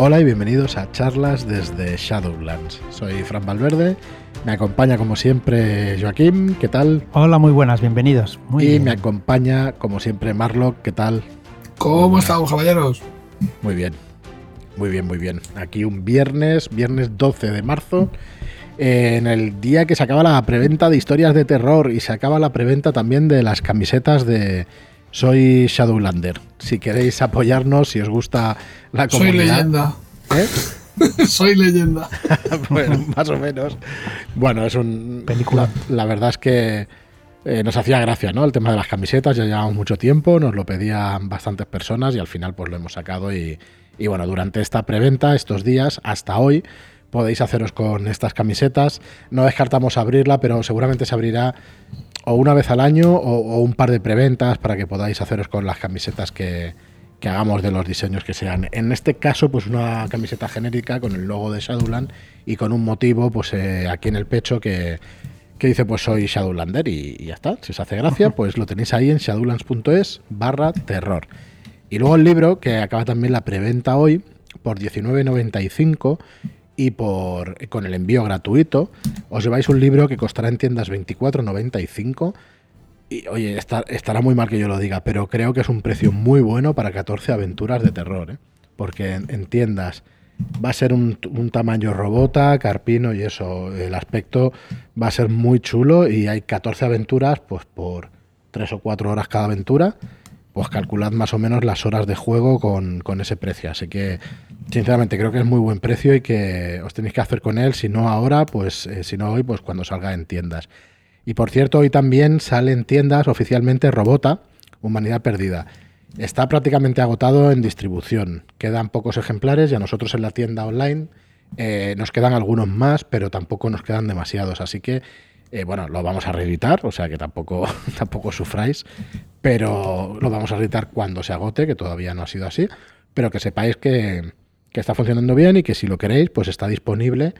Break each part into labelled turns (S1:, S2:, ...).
S1: Hola y bienvenidos a charlas desde Shadowlands. Soy Fran Valverde, me acompaña como siempre Joaquín, ¿qué tal?
S2: Hola, muy buenas, bienvenidos. Muy
S1: y
S2: bien.
S1: me acompaña como siempre Marlock, ¿qué tal?
S3: ¿Cómo estamos, caballeros?
S1: Muy bien, muy bien, muy bien. Aquí un viernes, viernes 12 de marzo, eh, en el día que se acaba la preventa de historias de terror y se acaba la preventa también de las camisetas de Soy Shadowlander. Si queréis apoyarnos, si os gusta la
S3: Soy
S1: comunidad.
S3: leyenda.
S1: ¿eh?
S3: Soy leyenda.
S1: bueno, más o menos. Bueno, es un.
S2: Película.
S1: La, la verdad es que eh, nos hacía gracia, ¿no? El tema de las camisetas, ya llevamos mucho tiempo, nos lo pedían bastantes personas y al final, pues lo hemos sacado. Y, y bueno, durante esta preventa, estos días, hasta hoy, podéis haceros con estas camisetas. No descartamos abrirla, pero seguramente se abrirá o una vez al año o, o un par de preventas para que podáis haceros con las camisetas que, que hagamos de los diseños que sean. En este caso, pues una camiseta genérica con el logo de Shadowland y con un motivo, pues eh, aquí en el pecho que, que dice, pues soy Shadowlander y, y ya está. Si os hace gracia, pues lo tenéis ahí en shadowlands.es barra terror. Y luego el libro, que acaba también la preventa hoy, por 19.95 y por con el envío gratuito, os lleváis un libro que costará en tiendas 24.95 y oye, está- estará muy mal que yo lo diga, pero creo que es un precio muy bueno para 14 aventuras de terror, ¿eh? porque en, en tiendas va a ser un, un tamaño robota, carpino y eso, el aspecto va a ser muy chulo y hay 14 aventuras pues por 3 o 4 horas cada aventura, pues calculad más o menos las horas de juego con, con ese precio, así que sinceramente creo que es muy buen precio y que os tenéis que hacer con él, si no ahora, pues eh, si no hoy, pues cuando salga en tiendas. Y por cierto, hoy también sale en tiendas oficialmente Robota, Humanidad Perdida. Está prácticamente agotado en distribución. Quedan pocos ejemplares y a nosotros en la tienda online eh, nos quedan algunos más, pero tampoco nos quedan demasiados. Así que, eh, bueno, lo vamos a reeditar, o sea que tampoco, tampoco sufráis, pero lo vamos a reeditar cuando se agote, que todavía no ha sido así. Pero que sepáis que, que está funcionando bien y que si lo queréis, pues está disponible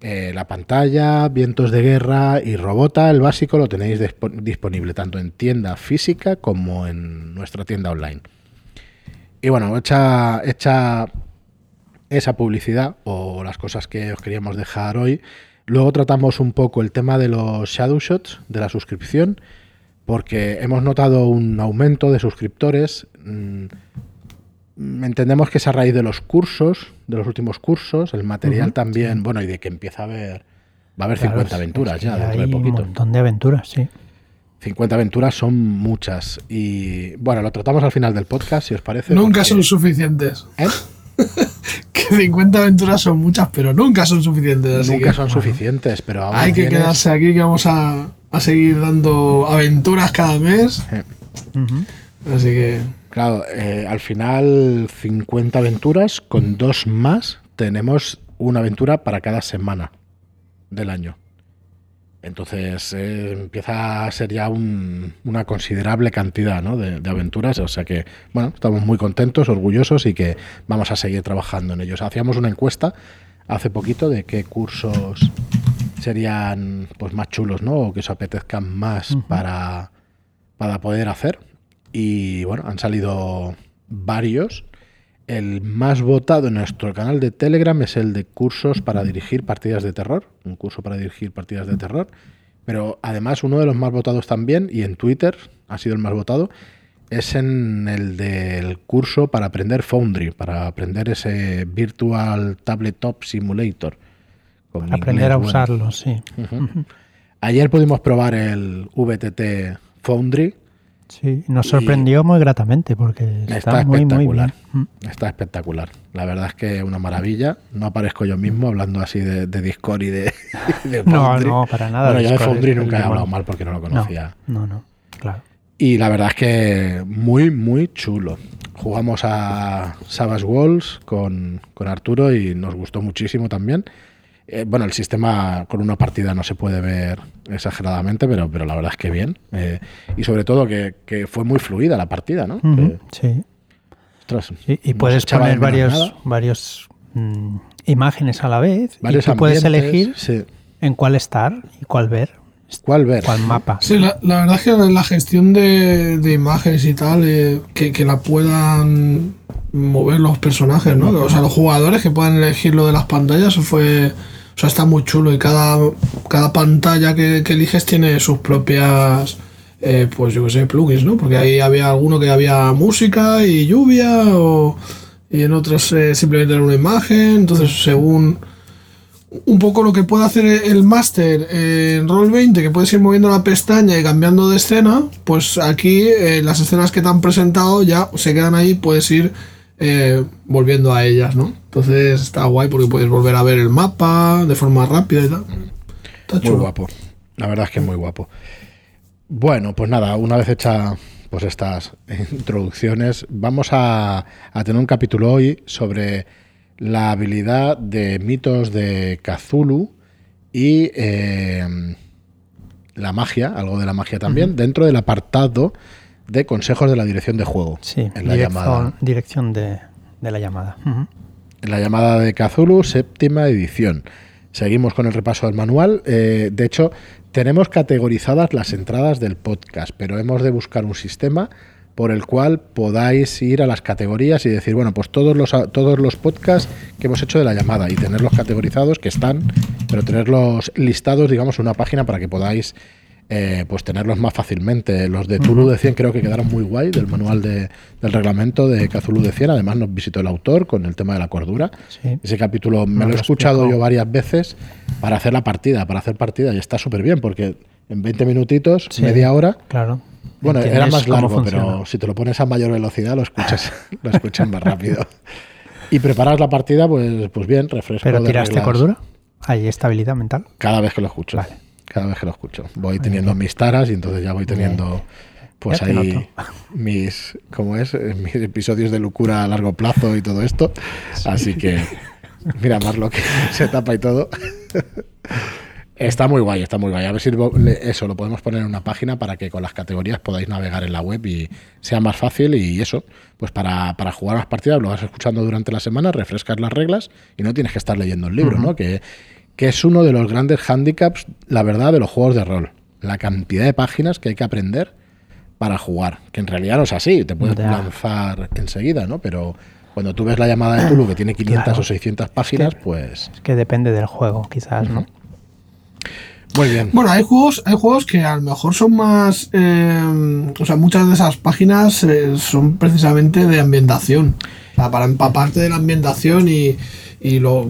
S1: eh, la pantalla, vientos de guerra y robota, el básico lo tenéis dispo- disponible tanto en tienda física como en nuestra tienda online. Y bueno, hecha, hecha esa publicidad o las cosas que os queríamos dejar hoy, luego tratamos un poco el tema de los shadow shots, de la suscripción, porque hemos notado un aumento de suscriptores. mm, entendemos que es a raíz de los cursos, de los últimos cursos, el material también, bueno, y de que empieza a haber, va a haber
S2: Claro,
S1: 50
S2: es-
S1: aventuras
S2: es que
S1: ya dentro de
S2: hay un
S1: poquito.
S2: montón de aventuras, sí.
S1: 50 aventuras son muchas. Y bueno, lo tratamos al final del podcast, si os parece.
S3: Nunca
S1: porque-
S3: son suficientes.
S1: ¿Eh?
S3: Que 50 aventuras son muchas, pero nunca son suficientes. Así
S1: Nunca
S3: que
S1: son suficientes, pero ahora
S3: hay que
S1: tienes-
S3: quedarse aquí que vamos a, a seguir dando aventuras cada mes. Así que
S1: Claro, eh, al final 50 aventuras, con dos más tenemos una aventura para cada semana del año. Entonces eh, empieza a ser ya un- una considerable cantidad ¿no? de, de aventuras, o sea que bueno, estamos muy contentos, orgullosos y que vamos a seguir trabajando en ellos. Hacíamos una encuesta hace poquito de qué cursos serían pues más chulos, ¿no? O que os apetezcan más para, para poder hacer. Y bueno, han salido varios. El más votado en nuestro canal de Telegram es el de cursos para dirigir partidas de terror. Un curso para dirigir partidas de terror. Pero además uno de los más votados también, y en Twitter ha sido el más votado, es en el del curso para aprender Foundry, para aprender ese Virtual Tabletop Simulator. Con
S2: Aprender a
S1: bueno.
S2: usarlo, sí.
S1: Ayer pudimos probar el VTT Foundry.
S2: Sí, nos sorprendió muy gratamente porque está,
S1: Está
S2: muy, muy
S1: espectacular.
S2: bien.
S1: Está espectacular. La verdad es que una maravilla. No aparezco yo mismo hablando así de, de Discord y de, de
S2: No,
S1: Foundry.
S2: no, para nada.
S1: Bueno, yo de Foundry
S2: es
S1: nunca he hablado mal porque no lo
S2: No,
S1: conocía.
S2: no, no, claro.
S1: Y la verdad es que muy, muy chulo. Jugamos a Savage Walls con, con Arturo y nos gustó muchísimo también. Eh, bueno, el sistema con una partida no se puede ver exageradamente, pero, pero la verdad es que bien. Eh, y sobre todo que, que fue muy fluida la partida, ¿no? Que,
S2: sí.
S1: ostras,
S2: Sí, y puedes poner varios, varios mm, imágenes a la vez.
S1: Varios
S2: y tú puedes elegir
S1: sí.
S2: en cuál estar y cuál ver,
S1: ¿Cuál ver?
S2: cuál mapa.
S3: Sí, la, la verdad es que la gestión de, de imágenes y tal, eh, que, que la puedan mover los personajes, ¿no? O sea, los jugadores que puedan elegir lo de las pantallas, eso fue. Sea, está muy chulo y cada, cada pantalla que, eliges tiene sus propias. eh, pues yo sé, plugins, ¿no? Porque ahí había alguno que había música y lluvia, o, y en otros eh, simplemente era una imagen. Entonces, según un poco lo que puede hacer el máster en Roll20, que puedes ir moviendo la pestaña y cambiando de escena, pues aquí eh, las escenas que te han presentado ya se quedan ahí, puedes ir eh, volviendo a ellas, ¿no? Entonces está guay porque puedes volver a ver el mapa de forma rápida y tal. Está
S1: Muy
S3: chulo.
S1: guapo. La verdad es que muy guapo. Bueno, pues nada, una vez hecha pues estas introducciones, vamos a, a tener un capítulo hoy sobre la habilidad de mitos de Cthulhu y eh, la magia, algo de la magia también, dentro del apartado de consejos de la dirección de juego.
S2: Sí,
S1: en la
S2: dirección,
S1: llamada.
S2: dirección de, de la llamada.
S1: En la llamada de Cthulhu, séptima edición. Seguimos con el repaso del manual. Eh, de hecho, tenemos categorizadas las entradas del podcast, pero hemos de buscar un sistema por el cual podáis ir a las categorías y decir, bueno, pues todos los, todos los podcasts que hemos hecho de la llamada y tenerlos categorizados, que están, pero tenerlos listados, digamos, en una página para que podáis eh, pues tenerlos más fácilmente. Los de Tulu de 100 creo que quedaron muy guay del manual de- del reglamento de Cthulhu de 100. Además nos visitó el autor con el tema de la cordura.
S2: Sí.
S1: Ese capítulo me lo he escuchado
S2: explicó.
S1: yo varias veces para hacer la partida, para hacer partida y está súper bien porque en 20 minutitos,
S2: Sí.
S1: media hora,
S2: Claro.
S1: bueno, era más largo,
S2: funciona.
S1: pero si te lo pones a mayor velocidad lo escuchas, lo escuchas más rápido. Y preparas la partida, pues, pues bien, refresco.
S2: ¿Pero tiraste cordura? ¿Hay estabilidad mental?
S1: Cada vez que lo escucho.
S2: Vale.
S1: Cada vez que lo escucho. Voy teniendo mis taras y entonces ya voy teniendo pues ahí mis, ¿cómo es? Eh, Mis episodios de locura a largo plazo y todo esto. Así que mira más lo que se tapa y todo. Está muy guay, está muy guay. A ver si eso lo podemos poner en una página para que con las categorías podáis navegar en la web y sea más fácil y eso, pues para, para jugar las partidas lo vas escuchando durante la semana, refrescas las reglas y no tienes que estar leyendo el libro, ¿no? Que, que es uno de los grandes handicaps, la verdad, de los juegos de rol. La cantidad de páginas que hay que aprender para jugar, que en realidad no es así, te puedes lanzar enseguida, ¿no? Pero cuando tú ves la llamada de Tulu que tiene 500
S2: Claro.
S1: o 600 páginas, pues
S2: Es que depende del juego, quizás, ¿no?
S1: muy bien.
S3: Bueno, hay juegos, hay juegos que a lo mejor son más. eh, o sea, muchas de esas páginas eh, son precisamente de ambientación. O sea, para empaparte de la ambientación y, y lo.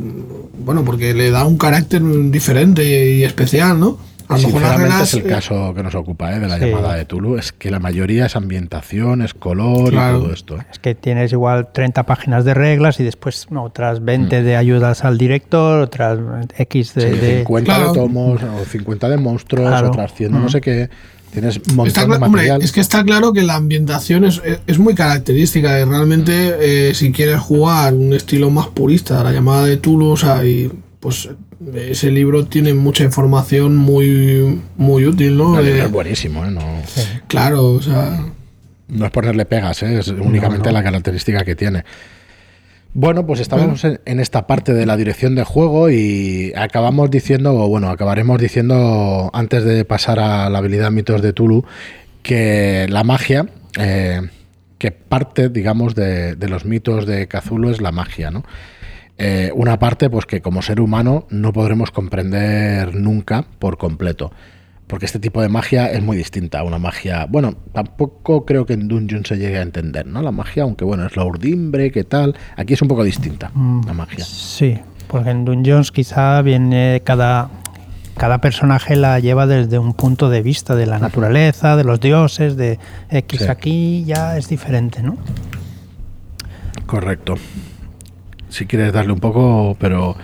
S3: Bueno, porque le da un carácter diferente y especial, ¿no? A lo mejor reglas.
S1: es el
S3: eh,
S1: caso que nos ocupa ¿eh? de la
S2: Sí.
S1: llamada de Tulu, es que la mayoría es ambientación, es color
S3: Claro.
S1: y todo esto. ¿eh?
S2: Es que tienes igual 30 páginas de reglas y después no, otras 20 de ayudas al director, otras X de...
S1: Sí,
S2: de-
S1: 50
S3: Claro.
S1: de tomos o 50 de monstruos,
S2: Claro.
S1: otras 100 de no
S2: Mm.
S1: sé qué. Tienes un montón
S3: Está
S1: de
S3: cla- hombre,
S1: material.
S3: es que está claro que la ambientación es, es- muy característica y realmente eh, si quieres jugar un estilo más purista la llamada de Tulu, o sea, y, pues ese libro tiene mucha información muy muy útil, ¿no?
S1: Libro
S3: Eh,
S1: es buenísimo, ¿eh? no,
S3: claro, o sea,
S1: no es ponerle pegas, ¿eh? es únicamente
S2: no.
S1: la característica que tiene. Bueno, pues estamos en, en esta parte de la dirección de juego y acabamos diciendo, o bueno, acabaremos diciendo antes de pasar a la habilidad mitos de Tulu, que la magia, eh, que parte, digamos, de, de los mitos de Cthulhu es la magia, ¿no? Eh, una parte, pues que como ser humano no podremos comprender nunca por completo. Porque este tipo de magia es muy distinta a una magia. Bueno, tampoco creo que en Dungeon se llegue a entender, ¿no? La magia, aunque bueno, es la urdimbre, ¿qué tal? Aquí es un poco distinta
S2: Mm,
S1: la magia.
S2: Sí, porque en Dungeons quizá viene cada, cada personaje la lleva desde un punto de vista de la naturaleza, de los dioses, de X
S1: Sí.
S2: aquí ya es diferente, ¿no?
S1: Correcto. Si quieres darle un poco, pero,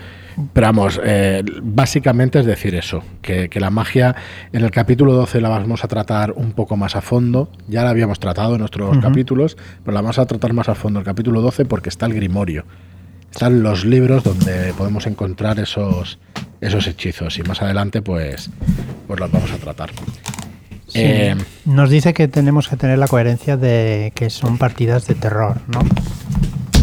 S1: pero vamos, eh, básicamente es decir eso, que, que la magia en el capítulo 12 la vamos a tratar un poco más a fondo, ya la habíamos tratado en nuestros capítulos, pero la vamos a tratar más a fondo el capítulo 12 porque está el Grimorio, están los libros donde podemos encontrar esos, esos hechizos y más adelante pues, pues los vamos a tratar.
S2: Sí.
S1: Eh,
S2: Nos dice que tenemos que tener la coherencia de que son partidas de terror, ¿no?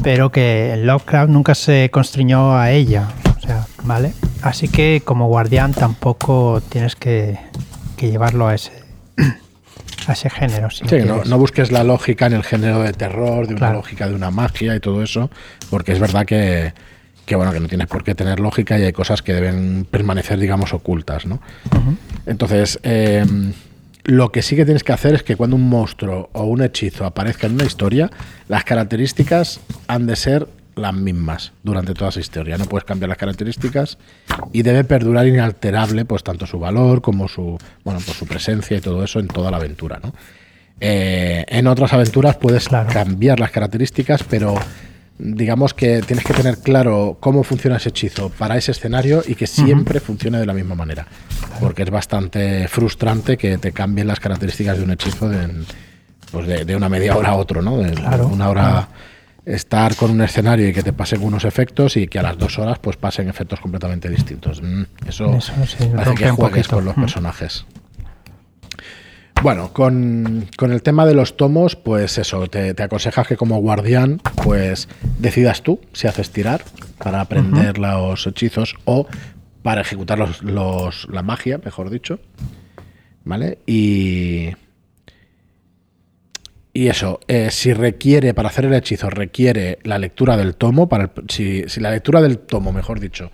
S2: Pero que Lovecraft nunca se constriñó a ella, sea, ¿vale? Así que como guardián tampoco tienes que, que llevarlo a ese, a ese género. Si
S1: Sí, no, busques la lógica en el género de terror, de una
S2: Claro.
S1: lógica de una magia y todo eso, porque es verdad que, que, bueno, que no tienes por qué tener lógica y hay cosas que deben permanecer, digamos, ocultas, ¿no? Entonces, eh, lo que sí que tienes que hacer es que cuando un monstruo o un hechizo aparezca en una historia, las características han de ser las mismas durante toda esa historia. No puedes cambiar las características y debe perdurar inalterable, pues tanto su valor como su, bueno, pues su presencia y todo eso en toda la aventura, ¿no? Eh, en otras aventuras puedes
S2: Claro.
S1: cambiar las características, pero digamos que tienes que tener claro cómo funciona ese hechizo para ese escenario y que siempre funcione de la misma manera. Porque es bastante frustrante que te cambien las características de un hechizo de, pues de, de una media hora a otro, ¿no? De
S2: Claro,
S1: una hora
S2: claro.
S1: Estar con un escenario y que te pasen unos efectos y que a las dos horas pues pasen efectos completamente distintos. Mm, Eso,
S2: Eso sí,
S1: hace que juegues con los
S2: Mm.
S1: personajes. Bueno, con, con el tema de los tomos, pues eso, te, te aconsejas que como guardián, pues decidas tú si haces tirar para aprender los hechizos o para ejecutar los, los- la magia, mejor dicho. ¿Vale? Y. Y eso, eh, si requiere, para hacer el hechizo, requiere la lectura del tomo, para el- si, si la lectura del tomo, mejor dicho,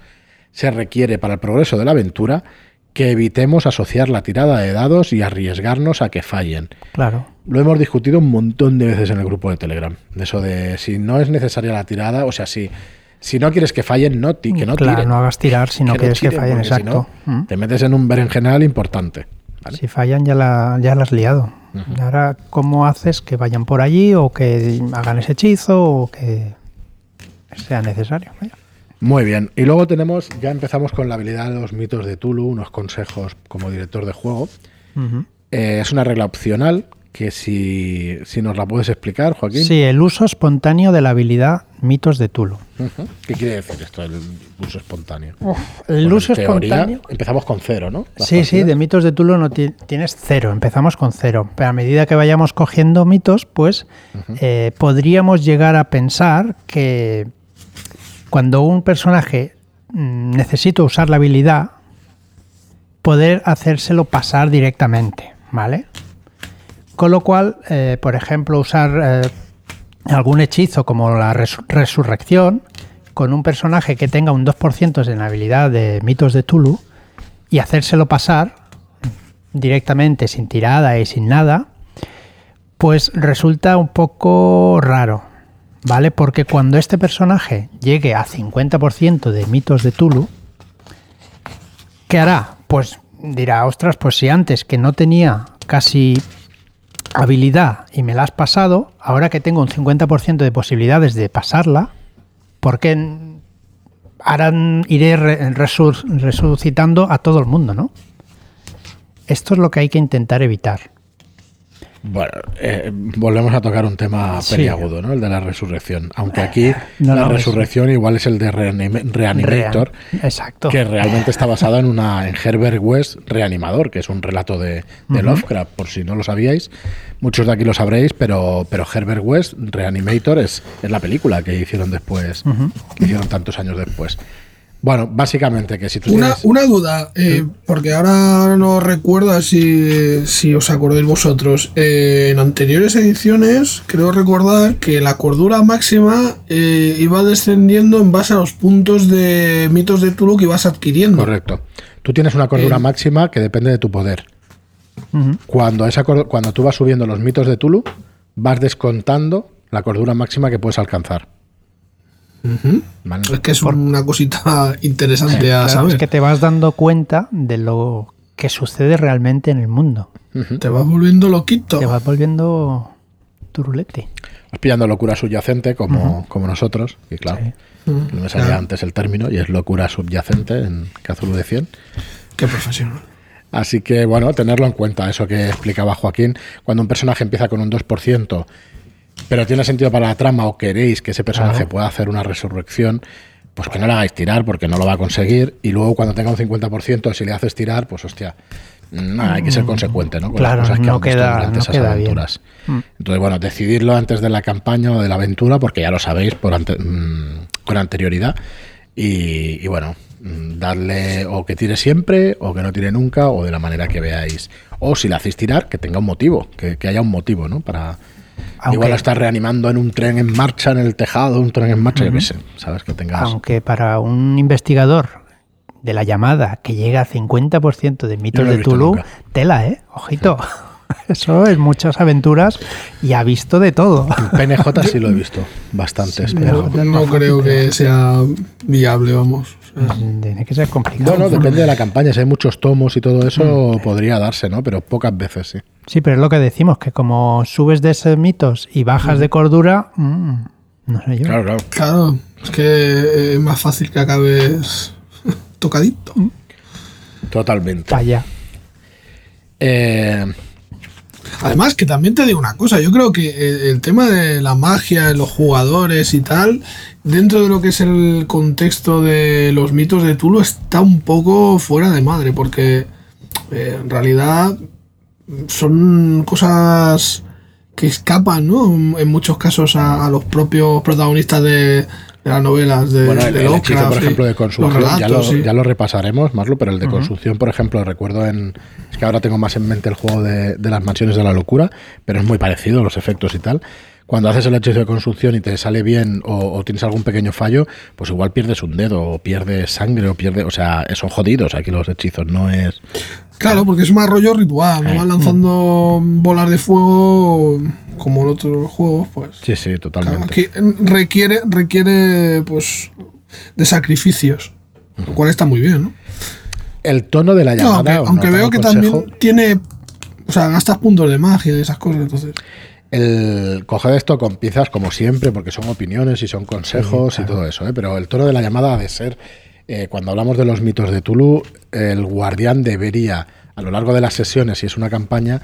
S1: se requiere para el progreso de la aventura, que evitemos asociar la tirada de dados y arriesgarnos a que fallen.
S2: Claro.
S1: Lo hemos discutido un montón de veces en el grupo de Telegram. Eso de si no es necesaria la tirada, o sea, si, si no quieres que fallen, no, ti- que no
S2: claro,
S1: tiren.
S2: no hagas tirar si no quieres que fallen,
S1: si
S2: exacto.
S1: no,
S2: Mm.
S1: te metes en un berenjenal importante. ¿Vale?
S2: Si fallan ya la, ya la has liado. Ahora, ¿cómo haces que vayan por allí o que hagan ese hechizo o que sea necesario? Vaya.
S1: Muy bien. Y luego tenemos, ya empezamos con la habilidad de los mitos de Tulu, unos consejos como director de juego. Eh, es una regla opcional que si, si nos la puedes explicar, Joaquín.
S2: Sí, el uso espontáneo de la habilidad mitos de Tulu.
S1: Ujú. ¿Qué quiere decir esto, el uso espontáneo?
S2: El
S1: Bueno,
S2: uso espontáneo.
S1: Empezamos con cero, ¿no? Las
S2: Sí, sí, de mitos de Tulu no ti- tienes cero, empezamos con cero. Pero a medida que vayamos cogiendo mitos, pues eh, podríamos llegar a pensar que cuando un personaje mm, necesita usar la habilidad, poder hacérselo pasar directamente, ¿vale? Con lo cual, eh, por ejemplo, usar eh, algún hechizo como la resu- resurrección con un personaje que tenga un 2% en la habilidad de mitos de Tulu y hacérselo pasar directamente sin tirada y sin nada, pues resulta un poco raro, ¿vale? Porque cuando este personaje llegue a 50% de mitos de Tulu, ¿qué hará? Pues dirá, ostras, pues si antes que no tenía casi habilidad y me la has pasado, ahora que tengo un 50% de posibilidades de pasarla, ¿por qué n- ahora n- iré resucitando a todo el mundo, ¿no? Esto es lo que hay que intentar evitar.
S1: Bueno, eh, volvemos a tocar un tema
S2: Sí.
S1: peliagudo, ¿no? El de la resurrección. Aunque aquí
S2: No,
S1: la
S2: no,
S1: resurrección igual es el de Reanim- Reanimator,
S2: Real- Exacto.
S1: que realmente está basado en una en Herbert West Reanimador, que es un relato de, de Lovecraft, por si no lo sabíais. Muchos de aquí lo sabréis, pero, pero Herbert West Reanimator es, es la película que hicieron después, que hicieron tantos años después. Bueno, básicamente que si tú
S3: Una,
S1: tienes...
S3: una duda, eh, porque ahora no recuerdo si, si os acordáis vosotros. Eh, en anteriores ediciones, creo recordar que la cordura máxima eh, iba descendiendo en base a los puntos de mitos de Tulu que ibas adquiriendo.
S1: Correcto. Tú tienes una cordura
S3: Eh.
S1: máxima que depende de tu poder. Cuando, esa, cor- cuando tú vas subiendo los mitos de Tulu, vas descontando la cordura máxima que puedes alcanzar.
S3: Es que es una cosita interesante a
S2: Claro,
S3: saber.
S2: es que te vas dando cuenta de lo que sucede realmente en el mundo.
S3: Te vas volviendo loquito.
S2: Te vas volviendo turulete.
S1: Vas pillando locura subyacente como, como nosotros, y claro,
S2: Sí.
S1: No me salía
S3: claro.
S1: antes el término, y es locura subyacente en Cthulhu de 100.
S3: Qué profesional.
S1: Así que, bueno, tenerlo en cuenta, eso que explicaba Joaquín, cuando un personaje empieza con un 2%, pero tiene sentido para la trama o queréis que ese personaje
S2: Claro.
S1: pueda hacer una resurrección, pues que no le hagáis tirar porque no lo va a conseguir, y luego cuando tenga un 50%, si le haces tirar, pues hostia, hay que ser consecuente, ¿no? Con
S2: Mm, Claro,
S1: las cosas que
S2: no queda- no
S1: esas
S2: queda bien.
S1: aventuras.
S2: Mm.
S1: Entonces, bueno, decidirlo antes de la campaña o de la aventura, porque ya lo sabéis por ante- mm, con anterioridad. Y, y bueno, mm, darle o que tire siempre, o que no tire nunca, o de la manera que veáis. O si le hacéis tirar, que tenga un motivo, que, que haya un motivo, ¿no? Para.
S2: Aunque-
S1: Igual estar reanimando en un tren en marcha, en el tejado, un tren en marcha, yo qué sé, ¿sabes? Que tengas.
S2: Aunque para un investigador de la llamada que llega a 50% de mitos
S1: no
S2: de Tulu,
S1: nunca.
S2: tela, ¿eh? Ojito. Eso es muchas aventuras y ha visto de todo.
S1: PNJ sí lo he visto, bastantes.
S3: No,
S1: PNJ.
S3: no creo que sea viable, vamos.
S2: Tiene que ser complicado.
S1: Bueno, depende de la campaña. Si hay muchos tomos y todo eso, podría darse, ¿no? Pero pocas veces sí.
S2: Sí, pero es lo que decimos, que como subes de esos mitos y bajas de cordura, mm, no sé yo.
S1: Claro, claro.
S3: Claro, es que es más fácil que acabes tocadito.
S1: Totalmente.
S2: Allá.
S1: Eh,
S3: Además, que también te digo una cosa, yo creo que el, tema de la magia, los jugadores y tal, dentro de lo que es el contexto de los mitos de Tulu, está un poco fuera de madre, porque eh, en realidad son cosas que escapan, ¿no? En muchos casos a, los propios protagonistas de las novelas de,
S1: bueno, el,
S3: de
S1: el hechizo,
S3: Lovecraft
S1: por ejemplo, de
S3: los
S1: construcción, ya, lo,
S3: relatos, sí.
S1: ya lo repasaremos, Marlo, pero el de construcción, por ejemplo, recuerdo en. Es que ahora tengo más en mente el juego de, de las mansiones de la locura, pero es muy parecido, los efectos y tal. Cuando haces el hechizo de construcción y te sale bien o, o tienes algún pequeño fallo, pues igual pierdes un dedo, o pierdes sangre, o pierdes. O sea, son jodidos aquí los hechizos, no es.
S3: Claro, porque es más rollo ritual, no van lanzando bolas de fuego como en otros juegos, pues.
S1: Sí, sí,
S3: Claro,
S1: totalmente.
S3: aquí requiere, requiere pues de sacrificios, lo cual está muy bien, ¿no?
S1: El tono de la
S3: No,
S1: llamada.
S3: aunque, veo que
S1: consejo.
S3: también tiene, o sea, gastas puntos de magia y esas cosas, entonces.
S1: El coger esto con pinzas como siempre, porque son opiniones y son consejos y todo eso, ¿eh? pero el tono de la llamada ha de ser, eh, cuando hablamos de los mitos de Tulu, el guardián debería, a lo largo de las sesiones, si es una campaña,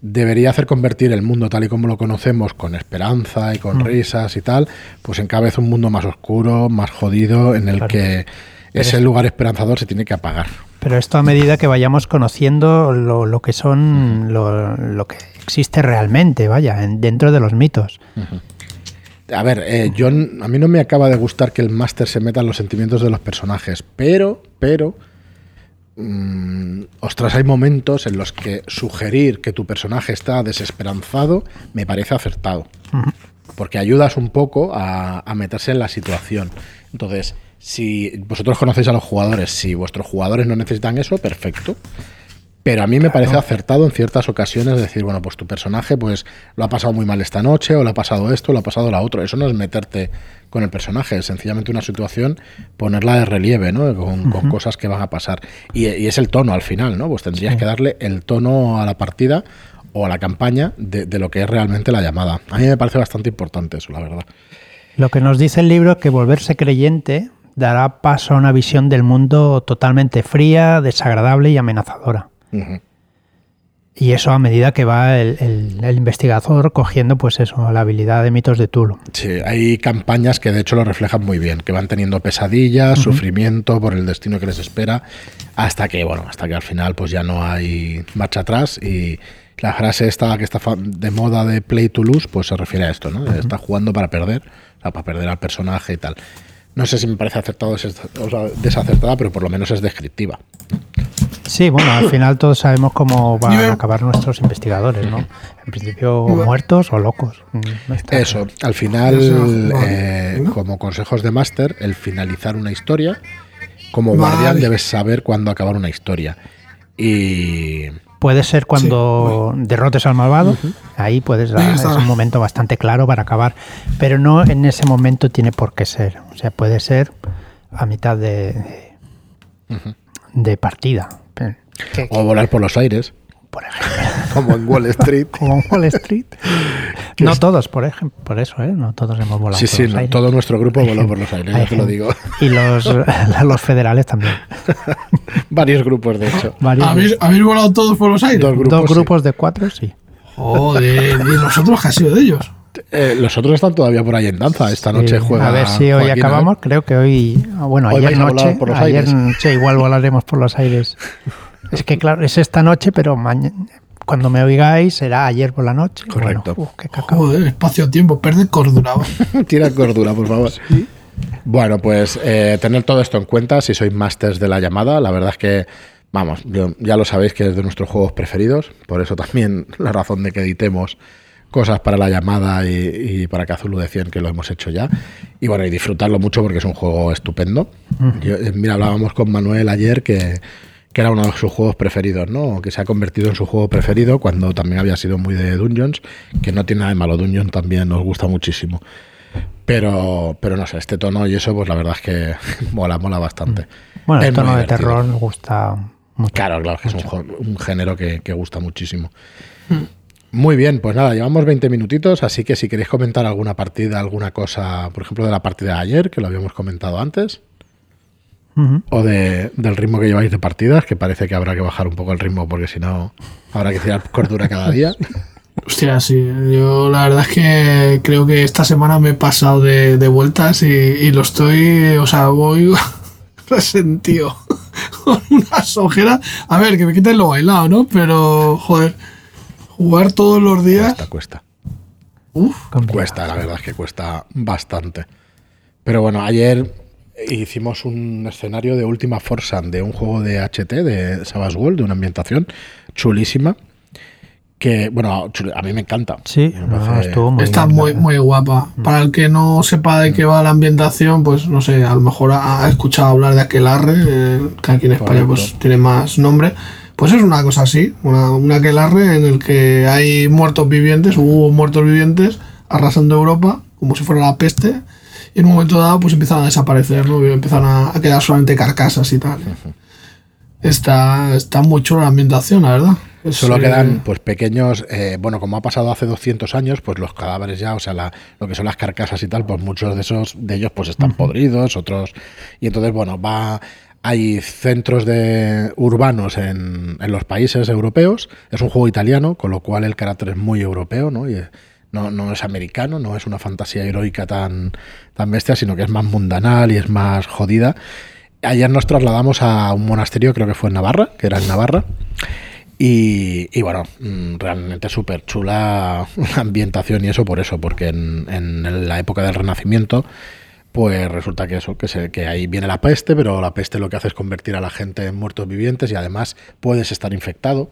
S1: debería hacer convertir el mundo tal y como lo conocemos, con esperanza y con risas y tal, pues en cada vez un mundo más oscuro, más jodido, en el
S2: Claro.
S1: que ese lugar esperanzador se tiene que apagar.
S2: Pero esto a medida que vayamos conociendo lo, lo que son, lo, lo que existe realmente, vaya, en- dentro de los mitos.
S1: A ver, eh, yo a mí no me acaba de gustar que el máster se meta en los sentimientos de los personajes, pero, pero, mm, ostras, hay momentos en los que sugerir que tu personaje está desesperanzado me parece acertado, porque ayudas un poco a, a meterse en la situación. Entonces, si vosotros conocéis a los jugadores, si vuestros jugadores no necesitan eso, perfecto. Pero a mí me parece acertado en ciertas ocasiones decir, bueno, pues tu personaje pues lo ha pasado muy mal esta noche, o le ha pasado esto, o le ha pasado la otro. Eso no es meterte con el personaje, es sencillamente una situación, ponerla de relieve, ¿no? Con, con cosas que van a pasar. Y, y es el tono al final, ¿no? Pues tendrías que darle el tono a la partida o a la campaña de, de lo que es realmente la llamada. A mí me parece bastante importante eso, la verdad.
S2: Lo que nos dice el libro es que volverse creyente dará paso a una visión del mundo totalmente fría, desagradable y amenazadora. Y eso a medida que va el, el- el investigador cogiendo, pues eso, la habilidad de mitos de Tulu.
S1: Sí, hay campañas que de hecho lo reflejan muy bien, que van teniendo pesadillas, sufrimiento por el destino que les espera, hasta que, bueno, hasta que al final pues ya no hay marcha atrás y la frase esta que está de moda de play to lose, pues se refiere a esto, ¿no? Está jugando para perder, o sea, para perder al personaje y tal. No sé si me parece acertado o desacertada, pero por lo menos es descriptiva.
S2: Sí, bueno, al final todos sabemos cómo van a acabar nuestros investigadores, ¿no? En principio, muertos o locos. Mm, está
S1: Eso, al final, eh, como consejos de máster, el finalizar una historia, como
S3: Vale.
S1: guardián debes saber cuándo acabar una historia. Y
S2: Puede ser cuando derrotes al malvado, ahí puedes es un momento bastante claro para acabar, pero no en ese momento tiene por qué ser, o sea, puede ser a mitad de, de partida, que-
S1: o volar por los aires,
S2: por ejemplo,
S1: como en Wall Street.
S2: como en Wall Street. No todos, por ejemplo, por eso, ¿eh? No todos hemos volado
S1: Sí,
S2: por
S1: sí,
S2: los
S1: no,
S2: aires.
S1: todo nuestro grupo voló por los aires, ya te lo digo.
S2: Y los, los federales también.
S1: Varios grupos, de hecho.
S2: Varios-
S3: ¿Habéis, habéis volado todos por los aires?
S1: Dos grupos.
S2: dos
S1: sí.
S2: grupos de cuatro, sí.
S3: Joder, y nosotros, ¿qué ha sido de ellos?
S1: Eh, los otros están todavía por ahí en danza. Esta noche
S2: Sí,
S1: juega.
S2: A ver si hoy
S1: Joaquín, ¿eh?
S2: acabamos. Creo que hoy. ah, Bueno,
S1: Hoy
S2: ayer noche.
S1: por los
S2: ayer
S1: aires.
S2: noche igual volaremos por los aires. Es que, claro, es esta noche, pero mañana. Cuando me oigáis será ayer por la noche.
S1: Correcto.
S2: Bueno, uf, qué cacao.
S3: Joder, espacio-tiempo, perde cordura.
S1: Tira cordura, por favor. Bueno, pues eh, tener todo esto en cuenta si sois masters de la llamada. La verdad es que, vamos, yo- ya lo sabéis que es de nuestros juegos preferidos. Por eso también la razón de que editemos cosas para la llamada y, y para Kazulu de 100 que lo hemos hecho ya. Y bueno, y disfrutarlo mucho porque es un juego estupendo. Yo, eh, mira, hablábamos con Manuel ayer que, que era uno de sus juegos preferidos, ¿no? Que se ha convertido en su juego preferido cuando también había sido muy de Dungeons, que no tiene nada de malo. Dungeons también nos gusta muchísimo. Pero, pero no sé, este tono y eso, pues la verdad es que mola, mola bastante.
S2: Bueno, el tono de terror me gusta mucho.
S1: Claro, claro, que es un, género que, que gusta muchísimo. Muy bien, pues nada, llevamos 20 minutitos, así que si queréis comentar alguna partida, alguna cosa, por ejemplo, de la partida de ayer, que lo habíamos comentado antes, O de, del ritmo que lleváis de partidas, que parece que habrá que bajar un poco el ritmo porque si no habrá que tirar cordura cada día.
S3: Hostia, sí. Yo la verdad es que creo que esta semana me he pasado de, de vueltas y, y lo estoy, o sea, voy resentido con unas ojeras. A ver, que me quiten lo bailado, ¿no? Pero, joder, jugar todos los días.
S1: Cuesta, cuesta.
S3: Uf,
S2: Complicado.
S1: Cuesta, la verdad es que cuesta bastante. Pero bueno, ayer hicimos un escenario de Última Forza de un juego de HT, de Savage World, de una ambientación chulísima. Que, bueno, chul- a mí me encanta.
S2: Sí,
S1: Me parece-
S2: estuvo muy
S3: está muy, muy guapa. Para el que no sepa de qué va la ambientación, pues no sé, a lo mejor ha, ha escuchado hablar de Aquelarre, eh, que aquí en España pues tiene más nombre. Pues es una cosa así, una, un Aquelarre en el que hay muertos vivientes, hubo muertos vivientes arrasando Europa, como si fuera la peste, y en un momento dado pues empiezan a desaparecer, ¿no? Y empiezan a, a quedar solamente carcasas y tal. Está, está muy chula la ambientación, la verdad. Es,
S1: Solo
S3: eh,
S1: quedan pues pequeños, eh, bueno, como ha pasado hace 200 años, pues los cadáveres ya, o sea, la- lo que son las carcasas y tal, pues muchos de esos de ellos pues están podridos, otros y entonces bueno, va hay centros de urbanos en, en los países europeos, es un juego italiano, con lo cual el carácter es muy europeo, ¿no? Y, eh, no, no es americano, no es una fantasía heroica tan, tan bestia, sino que es más mundanal y es más jodida. Ayer nos trasladamos a un monasterio, creo que fue en Navarra, que era en Navarra. Y, y bueno, mm, realmente súper chula la ambientación y eso por eso, porque en, en la época del Renacimiento, pues resulta que eso, que, se, que ahí viene la peste, pero la peste lo que hace es convertir a la gente en muertos vivientes y además puedes estar infectado.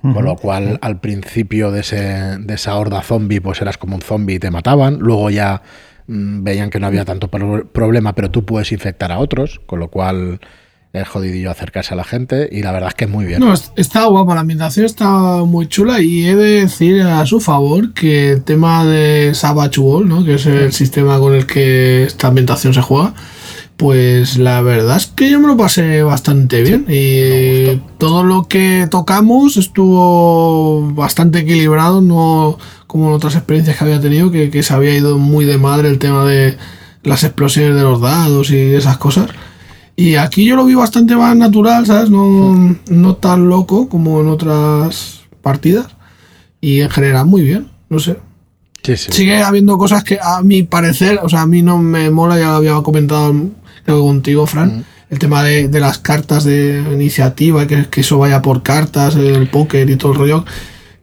S1: Con lo cual, al principio de, ese, de esa horda zombie, pues eras como un zombie y te mataban. Luego ya mm, veían que no había tanto pro- problema, pero tú puedes infectar a otros, con lo cual es jodidillo acercarse a la gente. Y la verdad es que muy bien.
S3: No, es- está guapa, la ambientación está muy chula y he de decir a su favor que el tema de Savage World, ¿no? que es el sistema con el que esta ambientación se juega, pues la verdad es que yo me lo pasé bastante bien y todo lo que tocamos estuvo bastante equilibrado, no como en otras experiencias que había tenido, que, que se había ido muy de madre el tema de las explosiones de los dados y esas cosas. Y aquí yo lo vi bastante más natural, ¿sabes? No, no tan loco como en otras partidas. Y en general muy bien, no sé.
S1: Sí, sí.
S3: Sigue habiendo cosas que a mi parecer, o sea, a mí no me mola, ya lo había comentado creo que contigo, Fran, el tema de, de las cartas de iniciativa, que, que eso vaya por cartas, el póker y todo el rollo.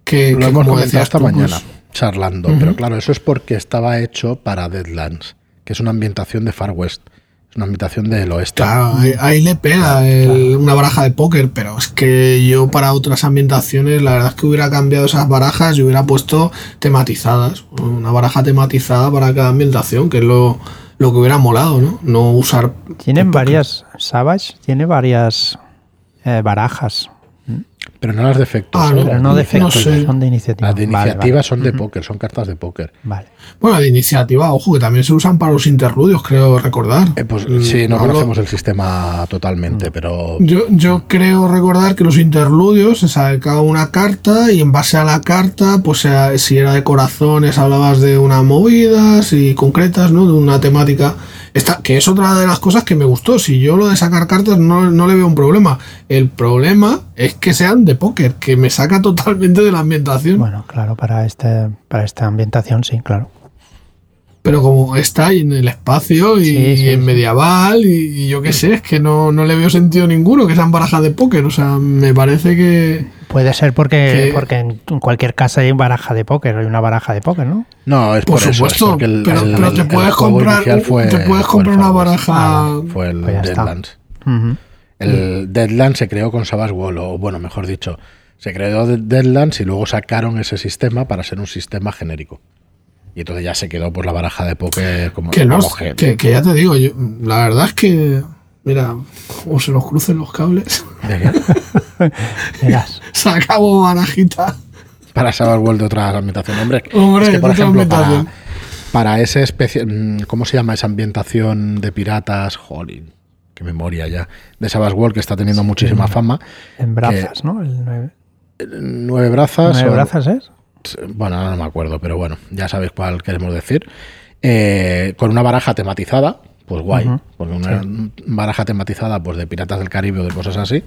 S3: Que,
S1: Lo
S3: que
S1: hemos
S3: como decías
S1: esta
S3: tú, pues,
S1: mañana, charlando. Pero claro, eso es porque estaba hecho para Deadlands, que es una ambientación de Far West. Es una ambientación del oeste.
S3: Claro, ahí, ahí le pega el- una baraja de póker, pero es que yo para otras ambientaciones, la verdad es que hubiera cambiado esas barajas y hubiera puesto tematizadas. Una baraja tematizada para cada ambientación, que es lo, lo que hubiera molado, ¿no? No usar.
S2: Tienen varias, Savage tiene varias eh, barajas,
S1: Pero no las de efectos.
S3: Ah,
S1: ¿eh?
S3: no.
S2: pero no de efectos,
S3: sé.
S2: son de iniciativa.
S1: Las de
S2: Vale,
S1: iniciativa
S2: vale.
S1: son de póker, son cartas de póker.
S2: Vale.
S3: Bueno, de iniciativa, ojo, que también se usan para los interludios, creo recordar.
S1: Eh, pues
S3: Mm,
S1: sí, no
S3: hablo-
S1: conocemos el sistema totalmente, pero
S3: Yo, yo creo recordar que los interludios se sacaba una carta y en base a la carta, pues sea- si era de corazones hablabas de una movida, si concretas, ¿no? De una temática. Esta, que es otra de las cosas que me gustó. Si yo lo de sacar cartas no, no le veo un problema. El problema es que sean de póker, que me saca totalmente de la ambientación.
S2: Bueno, claro, para este, para esta ambientación, sí, claro.
S3: Pero como está ahí en el espacio y,
S2: Sí, sí,
S3: en medieval y, y yo qué sé, es que no, no le veo sentido ninguno que sean barajas de póker. O sea, me parece que,
S2: Puede ser porque,
S3: Que-
S2: porque en cualquier casa hay baraja de póker, hay una baraja de póker, ¿no?
S1: No, es
S3: Por
S1: por, eso, es
S3: supuesto,
S1: porque el,
S3: pero-
S1: el-
S3: pero te
S1: el
S3: puedes comprar
S1: fue-
S3: te puedes
S1: fue el
S3: comprar una baraja-
S1: Ah, fue el
S2: Pues.
S1: Deadlands. El Deadlands se creó con Savage World, o bueno, mejor dicho, se creó de- Deadlands y luego sacaron ese sistema para ser un sistema genérico. Y entonces ya se quedó por la baraja de póker como,
S3: Que, no, que, que ya te digo, yo, la verdad es que, mira, o se nos crucen los cables,
S1: ¿De qué?
S2: Verás.
S3: sacamos barajita.
S1: para Savage World de otra ambientación. Hombre,
S3: Hombre,
S1: es que por ejemplo, para, para ese especie, mm, ¿cómo se llama esa ambientación de piratas? Jolín, qué memoria ya. De Savage World que está teniendo muchísima fama.
S2: En brazas, ¿no? El nueve,
S1: Nueve brazas.
S2: nueve
S1: o-
S2: brazas es.
S1: Bueno, ahora no me acuerdo, pero bueno, ya sabéis cuál queremos decir. Eh, con una baraja tematizada, pues guay. Porque una baraja tematizada pues de Piratas del Caribe o de cosas así,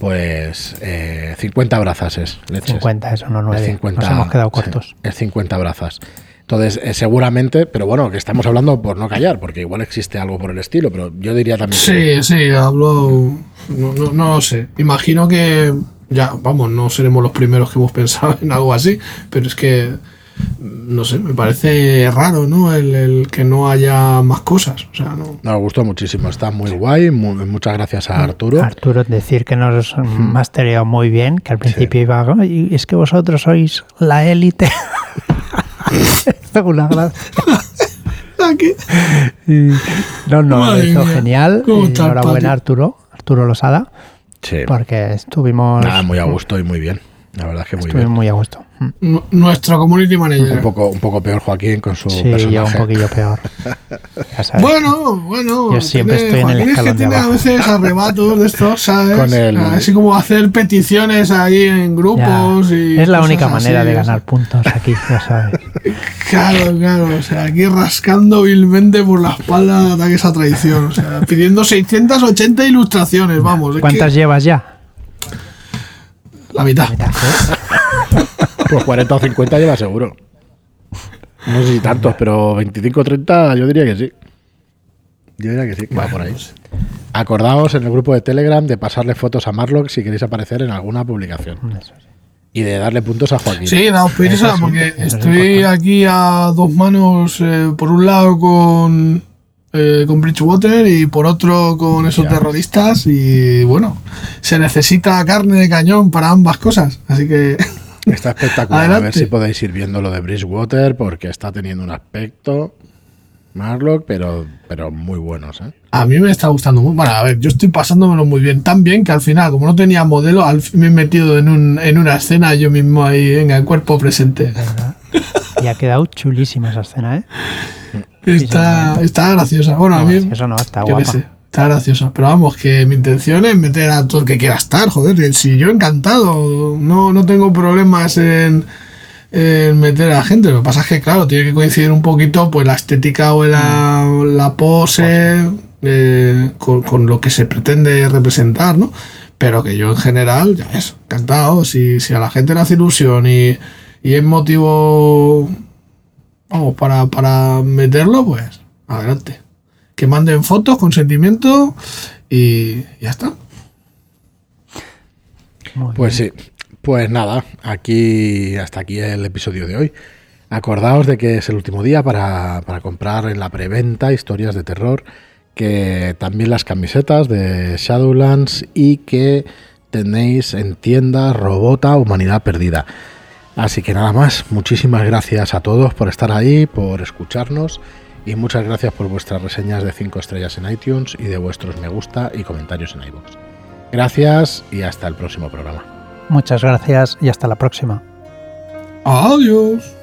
S1: pues eh, 50 brazas es, leches.
S2: 50, eso no
S1: Es
S2: 9.
S1: 50,
S2: Nos hemos quedado
S1: sí,
S2: cortos.
S1: es 50 brazas. Entonces, eh, seguramente, pero bueno, que estamos hablando por no callar, porque igual existe algo por el estilo, pero yo diría también que-
S3: Sí, sí, hablo. No, no, no lo sé. Imagino que ya, vamos, no seremos los primeros que hemos pensado en algo así, pero es que, no sé, me parece raro, ¿no? El, el que no haya más cosas. O sea, no.
S1: nos gustó muchísimo, está muy guay, mu- muchas gracias a Arturo.
S2: Arturo, decir que nos mastereó muy bien, que al principio iba, "Ay, es que vosotros sois la élite. Una gracia.
S3: Aquí.
S2: No, no, lo
S3: Madre
S2: hizo
S3: mía,
S2: genial. enhorabuena. Arturo, Arturo Losada,
S1: Sí.
S2: porque estuvimos,
S1: Nada, muy a gusto y muy bien. La verdad es que muy
S2: estuvimos
S1: bien.
S2: muy a gusto. Mm.
S3: Nu- Nuestro community
S1: Un
S3: manager.
S1: poco, un poco peor Joaquín con su
S2: Sí, yo un poquillo peor. Ya sabes.
S3: Bueno, bueno.
S2: Yo siempre estoy en el
S3: Joaquín es que
S2: escalón de
S3: tiene a veces arrebatos de estos, ¿sabes?
S1: Con el-
S3: Así como hacer peticiones ahí en
S2: Ya.
S3: grupos y.
S2: es la única
S3: así,
S2: manera de ganar puntos aquí, ya sabes.
S3: Claro, claro. O sea, aquí rascando vilmente por la espalda de ataques a traición. O sea, pidiendo 680 ilustraciones, vamos. es
S2: ¿Cuántas
S3: que
S2: llevas ya?
S3: La mitad.
S2: Mitad, ¿eh?
S1: Pues 40 o 50 lleva seguro. No sé si tantos, pero 25 o 30 yo diría que sí. Yo diría que sí, va por ahí. Acordaos en el grupo de Telegram de pasarle fotos a Marlock si queréis aparecer en alguna publicación. Y de darle puntos a Joaquín.
S3: Sí, daos prisa porque estoy aquí a dos manos, eh, por un lado con, eh, con Bridgewater y por otro con esos terroristas y bueno, se necesita carne de cañón para ambas cosas, así que
S1: Está espectacular. A ver si podéis ir viendo lo de Bridgewater porque está teniendo un aspecto Marlock, pero, pero muy buenos, ¿eh?
S3: a mí me está gustando muy Bueno, a ver, yo estoy pasándomelo muy bien, tan bien que al final, como no tenía modelo, al fin me he metido en, un, en una escena yo mismo ahí, venga, el cuerpo presente.
S2: ¿Verdad? Y ha quedado chulísima esa escena, ¿eh?
S3: Está, está graciosa. Bueno, a mí...
S2: eso no, está guapa.
S3: sé, está graciosa. Pero vamos, que mi intención es meter a todo el que quiera estar, joder. Si yo encantado, no, no tengo problemas en, en meter a gente. Lo que pasa es que, claro, tiene que coincidir un poquito pues la estética o la, la pose eh, con, con lo que se pretende representar, ¿no? Pero que yo en general, ya es, encantado. Si, si a la gente le hace ilusión y, y es motivo, vamos, para, para meterlo, pues adelante que manden fotos, consentimiento y ya está.
S2: Muy
S1: Pues
S2: bien.
S1: sí, pues nada, aquí hasta aquí el episodio de hoy. Acordaos de que es el último día para, para comprar en la preventa historias de terror, que también las camisetas de Shadowlands y que tenéis en tiendas Robota Humanidad Perdida. Así que nada más, muchísimas gracias a todos por estar ahí, por escucharnos y muchas gracias por vuestras reseñas de 5 estrellas en iTunes y de vuestros me gusta y comentarios en iVoox. Gracias y hasta el próximo programa.
S2: Muchas gracias y hasta la próxima.
S3: Adiós.